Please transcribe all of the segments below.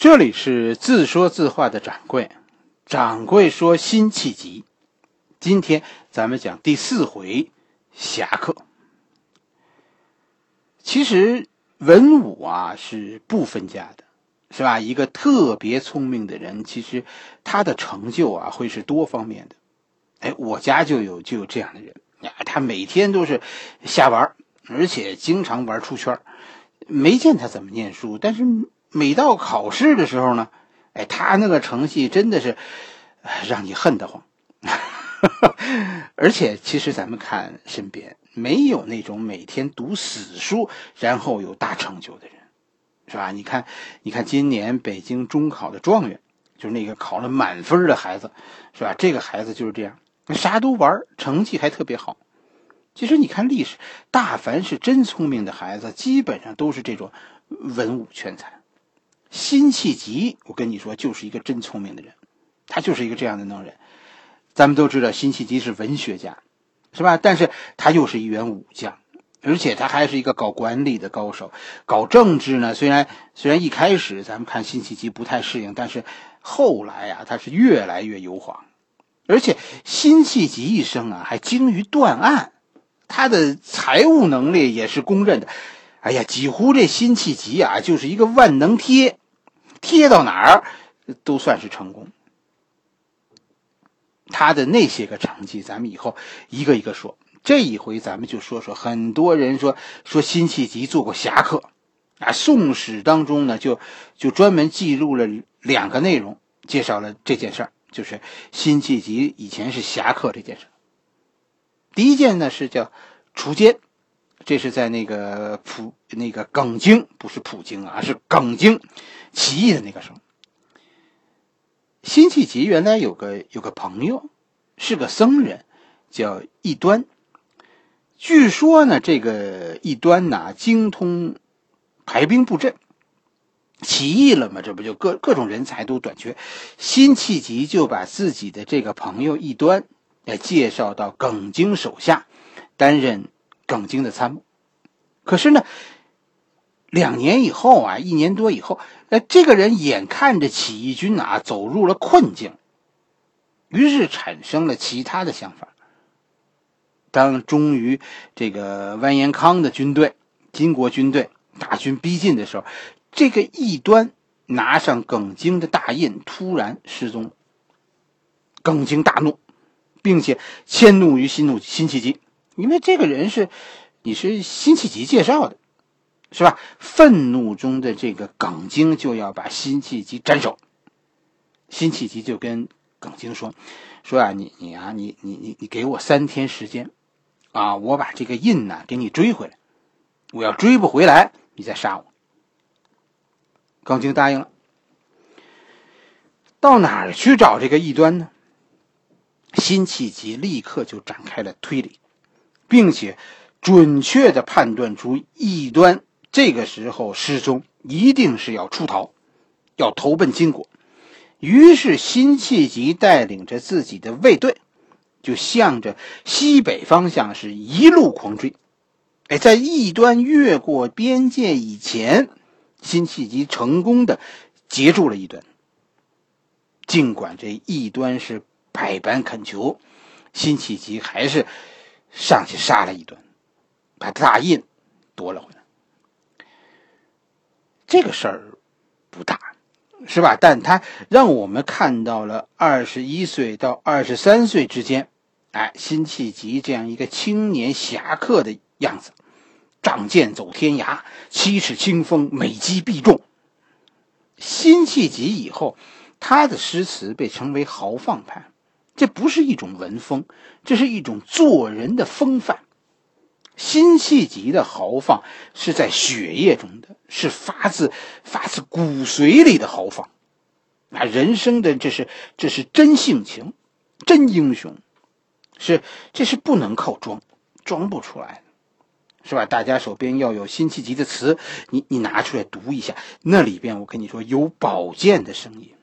这里是自说自话的掌柜，掌柜说辛弃疾。今天咱们讲第四回侠客。其实文武啊是不分家的，是吧？一个特别聪明的人，其实他的成就啊会是多方面的。哎，我家就有就有这样的人呀，他每天都是瞎玩，而且经常玩出圈没见他怎么念书，但是。每到考试的时候呢，哎，他那个成绩真的是让你恨得慌。而且，其实咱们看身边没有那种每天读死书然后有大成就的人，是吧？你看，你看今年北京中考的状元，就是那个考了满分的孩子，是吧？这个孩子就是这样，啥都玩，成绩还特别好。其实你看历史，大凡是真聪明的孩子，基本上都是这种文武全才。辛弃疾，我跟你说，就是一个真聪明的人，他就是一个这样的能人。咱们都知道，辛弃疾是文学家，是吧？但是他又是一员武将，而且他还是一个搞管理的高手。搞政治呢，虽然虽然一开始咱们看辛弃疾不太适应，但是后来呀，他是越来越油滑。而且辛弃疾一生啊，还精于断案，他的财务能力也是公认的。哎呀，几乎这辛弃疾啊，就是一个万能贴。贴到哪儿都算是成功。他的那些个成绩，咱们以后一个一个说。这一回咱们就说说，很多人说说辛弃疾做过侠客，啊，《宋史》当中呢就就专门记录了两个内容，介绍了这件事儿，就是辛弃疾以前是侠客这件事第一件呢是叫除奸，这是在那个普那个耿京，不是普京啊，是耿京。起义的那个时候，辛弃疾原来有个有个朋友，是个僧人，叫异端。据说呢，这个异端呐，精通排兵布阵。起义了嘛，这不就各各种人才都短缺，辛弃疾就把自己的这个朋友异端，来介绍到耿京手下，担任耿京的参谋。可是呢。两年以后啊，一年多以后，呃，这个人眼看着起义军啊走入了困境，于是产生了其他的想法。当终于这个完颜康的军队、金国军队大军逼近的时候，这个异端拿上耿京的大印突然失踪。耿京大怒，并且迁怒于辛怒辛弃疾，因为这个人是你是辛弃疾介绍的。是吧？愤怒中的这个耿京就要把辛弃疾斩首。辛弃疾就跟耿京说：“说啊，你你啊，你你你你给我三天时间，啊，我把这个印呢给你追回来。我要追不回来，你再杀我。”耿京答应了。到哪儿去找这个异端呢？辛弃疾立刻就展开了推理，并且准确的判断出异端。这个时候失踪，一定是要出逃，要投奔金国。于是辛弃疾带领着自己的卫队，就向着西北方向是一路狂追。哎，在异端越过边界以前，辛弃疾成功的截住了异端。尽管这异端是百般恳求，辛弃疾还是上去杀了一顿，把大印夺了回来。这个事儿不大，是吧？但他让我们看到了二十一岁到二十三岁之间，哎，辛弃疾这样一个青年侠客的样子，仗剑走天涯，七尺清风，每击必中。辛弃疾以后，他的诗词被称为豪放派，这不是一种文风，这是一种做人的风范。辛弃疾的豪放是在血液中的，是发自发自骨髓里的豪放，啊，人生的这是这是真性情，真英雄，是这是不能靠装，装不出来的，是吧？大家手边要有辛弃疾的词，你你拿出来读一下，那里边我跟你说有宝剑的声音。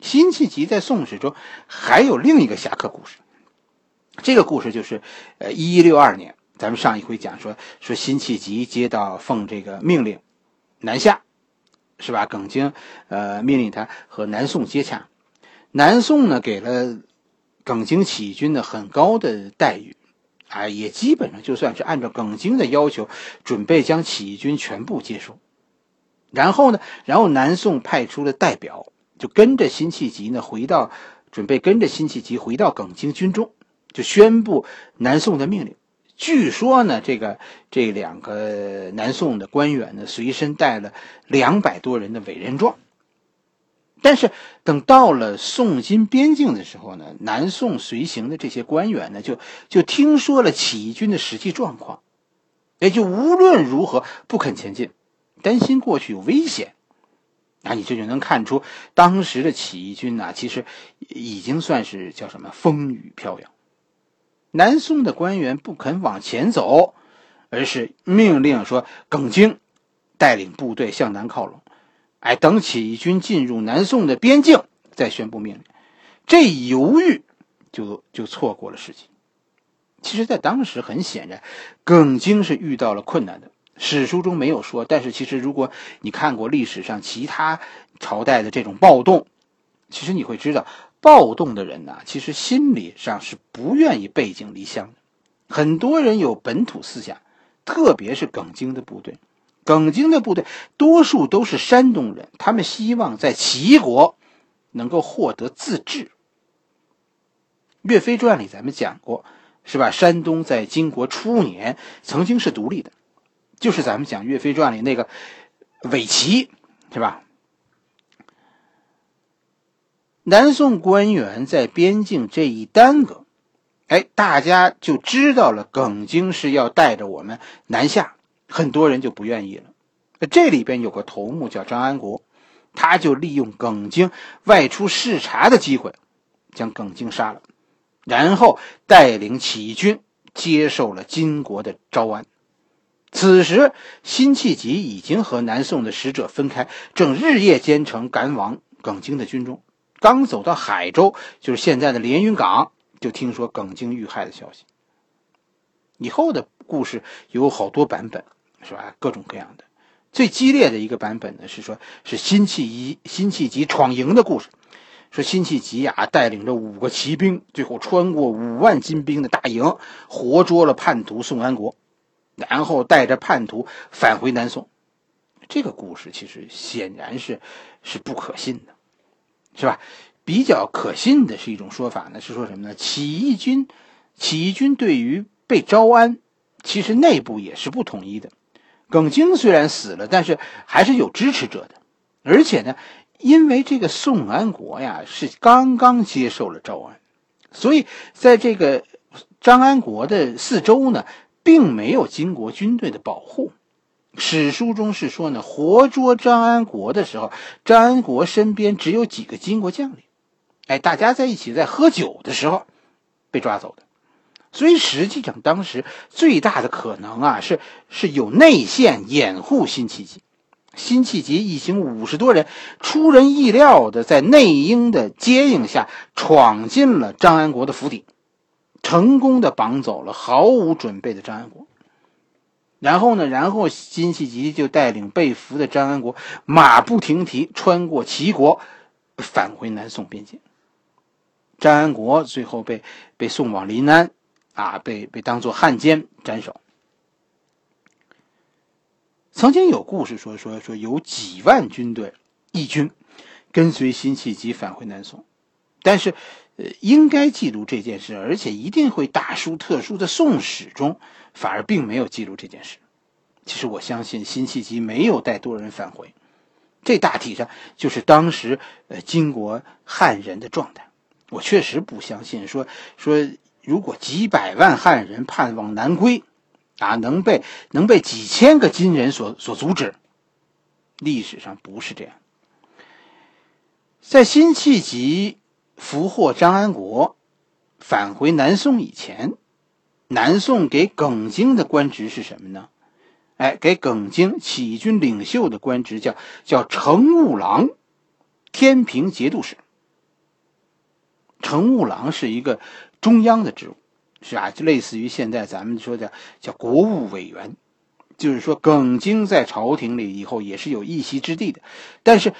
辛弃疾在宋史中还有另一个侠客故事。这个故事就是，呃，一一六二年，咱们上一回讲说说辛弃疾接到奉这个命令，南下，是吧？耿京呃命令他和南宋接洽，南宋呢给了耿京起义军呢很高的待遇，啊，也基本上就算是按照耿京的要求，准备将起义军全部接收。然后呢，然后南宋派出了代表，就跟着辛弃疾呢回到，准备跟着辛弃疾回到耿京军中，就宣布南宋的命令。据说呢，这个这两个南宋的官员呢，随身带了两百多人的委任状。但是等到了宋金边境的时候呢，南宋随行的这些官员呢，就就听说了起义军的实际状况，也就无论如何不肯前进，担心过去有危险。那你这就能看出，当时的起义军呢，其实已经算是叫什么风雨飘摇。南宋的官员不肯往前走，而是命令说：“耿京带领部队向南靠拢，哎，等起义军进入南宋的边境再宣布命令。”这一犹豫，就就错过了时机。其实，在当时很显然，耿京是遇到了困难的。史书中没有说，但是其实如果你看过历史上其他朝代的这种暴动，其实你会知道。暴动的人呢，其实心理上是不愿意背井离乡的。很多人有本土思想，特别是耿京的部队。耿京的部队多数都是山东人，他们希望在齐国能够获得自治。《岳飞传》里咱们讲过，是吧？山东在金国初年曾经是独立的，就是咱们讲《岳飞传》里那个伪齐，是吧？南宋官员在边境这一耽搁，哎，大家就知道了耿京是要带着我们南下，很多人就不愿意了。这里边有个头目叫张安国，他就利用耿京外出视察的机会，将耿京杀了，然后带领起义军接受了金国的招安。此时，辛弃疾已经和南宋的使者分开，正日夜兼程赶往耿京的军中。刚走到海州，就是现在的连云港，就听说耿京遇害的消息。以后的故事有好多版本，是吧？各种各样的。最激烈的一个版本呢，是说，是辛弃疾辛弃疾闯营的故事。说辛弃疾呀，带领着五个骑兵，最后穿过五万金兵的大营，活捉了叛徒宋安国，然后带着叛徒返回南宋。这个故事其实显然是是不可信的。是吧？比较可信的是一种说法呢，是说什么呢？起义军，起义军对于被招安，其实内部也是不统一的。耿京虽然死了，但是还是有支持者的。而且呢，因为这个宋安国呀是刚刚接受了招安，所以在这个张安国的四周呢，并没有金国军队的保护。史书中是说呢，活捉张安国的时候，张安国身边只有几个金国将领，哎，大家在一起在喝酒的时候被抓走的。所以实际上当时最大的可能啊，是是有内线掩护辛弃疾。辛弃疾一行五十多人，出人意料的在内应的接应下，闯进了张安国的府邸，成功的绑走了毫无准备的张安国。然后呢？然后辛弃疾就带领被俘的张安国马不停蹄穿过齐国，返回南宋边境。张安国最后被被送往临安，啊，被被当做汉奸斩首。曾经有故事说说说有几万军队义军跟随辛弃疾返回南宋，但是，呃，应该记录这件事，而且一定会大书特书的《宋史》中。反而并没有记录这件事。其实我相信辛弃疾没有带多人返回，这大体上就是当时呃金国汉人的状态。我确实不相信说说如果几百万汉人盼望南归，啊能被能被几千个金人所所阻止。历史上不是这样。在辛弃疾俘获张安国，返回南宋以前。南宋给耿京的官职是什么呢？哎，给耿京起义军领袖的官职叫叫乘务郎，天平节度使。乘务郎是一个中央的职务，是啊？就类似于现在咱们说的叫国务委员。就是说耿京在朝廷里以后也是有一席之地的。但是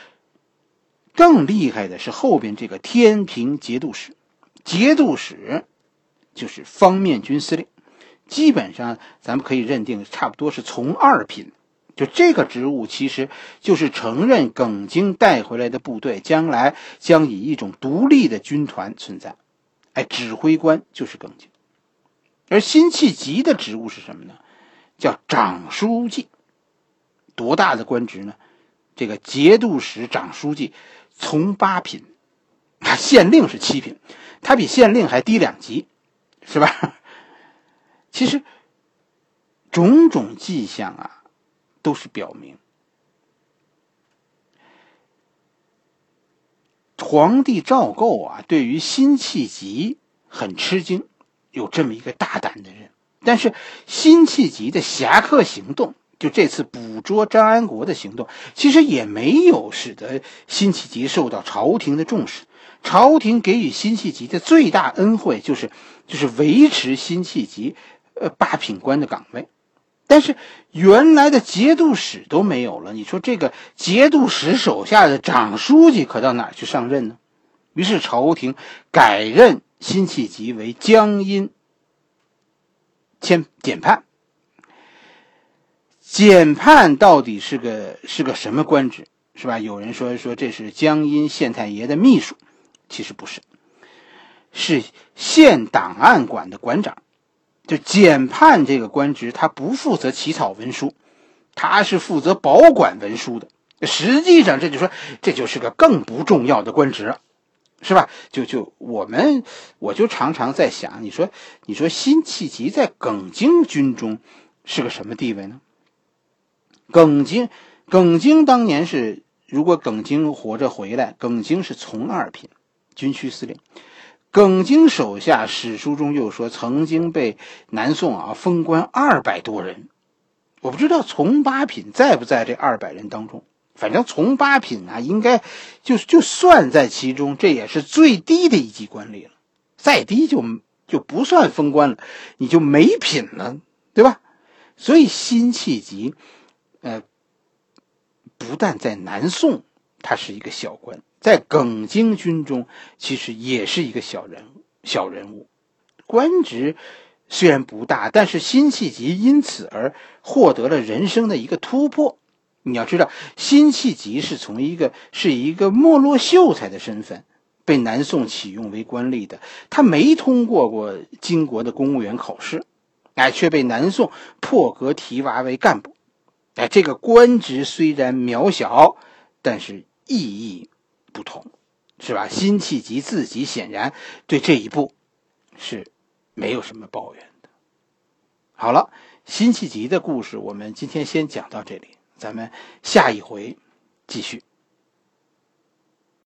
更厉害的是后边这个天平节度使，节度使就是方面军司令，基本上咱们可以认定差不多是从二品。就这个职务，其实就是承认耿京带回来的部队将来将以一种独立的军团存在。哎，指挥官就是耿京，而辛弃疾的职务是什么呢？叫长书记。多大的官职呢？这个节度使长书记，从八品，县令是七品，他比县令还低两级，是吧？其实种种迹象啊。都是表明，皇帝赵构啊，对于辛弃疾很吃惊，有这么一个大胆的人。但是辛弃疾的侠客行动，就这次捕捉张安国的行动，其实也没有使得辛弃疾受到朝廷的重视。朝廷给予辛弃疾的最大恩惠，就是就是维持辛弃疾呃八品官的岗位。但是原来的节度使都没有了，你说这个节度使手下的长书记可到哪去上任呢？于是朝廷改任辛弃疾为江阴签检判。检判到底是个是个什么官职，是吧？有人说说这是江阴县太爷的秘书，其实不是，是县档案馆的馆长。就检判这个官职，他不负责起草文书，他是负责保管文书的。实际上，这就说这就是个更不重要的官职，是吧？就就我们，我就常常在想，你说，你说辛弃疾在耿京军中是个什么地位呢？耿京，耿京当年是，如果耿京活着回来，耿京是从二品，军区司令。耿京手下史书中又说，曾经被南宋啊封官二百多人，我不知道从八品在不在这二百人当中。反正从八品啊，应该就就算在其中，这也是最低的一级官吏了。再低就就不算封官了，你就没品了，对吧？所以辛弃疾，呃，不但在南宋，他是一个小官。在耿京军中，其实也是一个小人物。小人物，官职虽然不大，但是辛弃疾因此而获得了人生的一个突破。你要知道，辛弃疾是从一个是一个没落秀才的身份被南宋启用为官吏的，他没通过过金国的公务员考试，哎，却被南宋破格提拔为干部。哎，这个官职虽然渺小，但是意义。不同，是吧？辛弃疾自己显然对这一步是没有什么抱怨的。好了，辛弃疾的故事我们今天先讲到这里，咱们下一回继续。